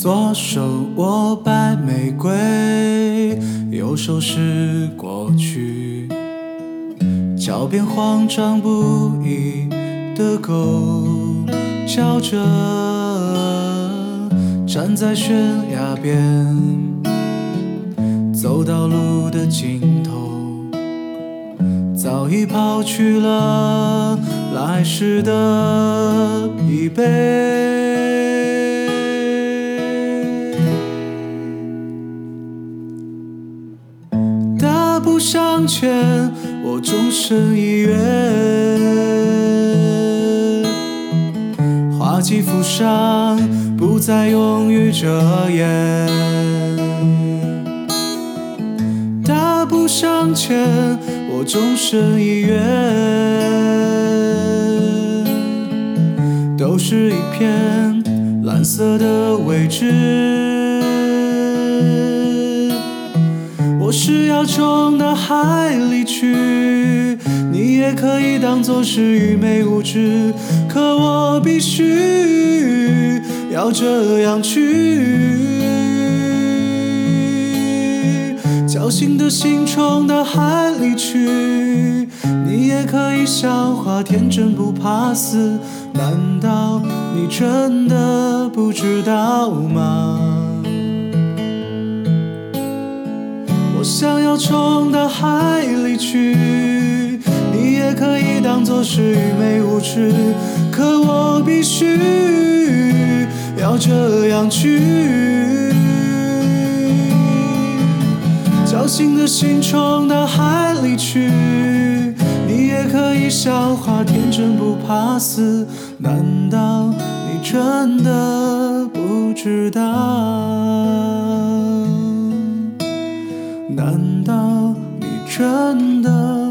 左手握白玫瑰，右手是过去。脚边慌张不已的狗叫着，站在悬崖边，走到路的尽头，早已抛去了来时的疲惫。大步向前，我纵身一跃。花季浮上，不再用雨遮掩。大步向前，我纵身一跃。都是一片蓝色的未知。我是要冲到海里去，你也可以当作是愚昧无知，可我必须要这样去。侥幸的心冲到海里去，你也可以笑话天真不怕死，难道你真的不知道吗？我想要冲到海里去，你也可以当作是愚昧无知，可我必须要这样去。侥幸的心冲到海里去，你也可以笑话天真不怕死，难道你真的不知道？真的。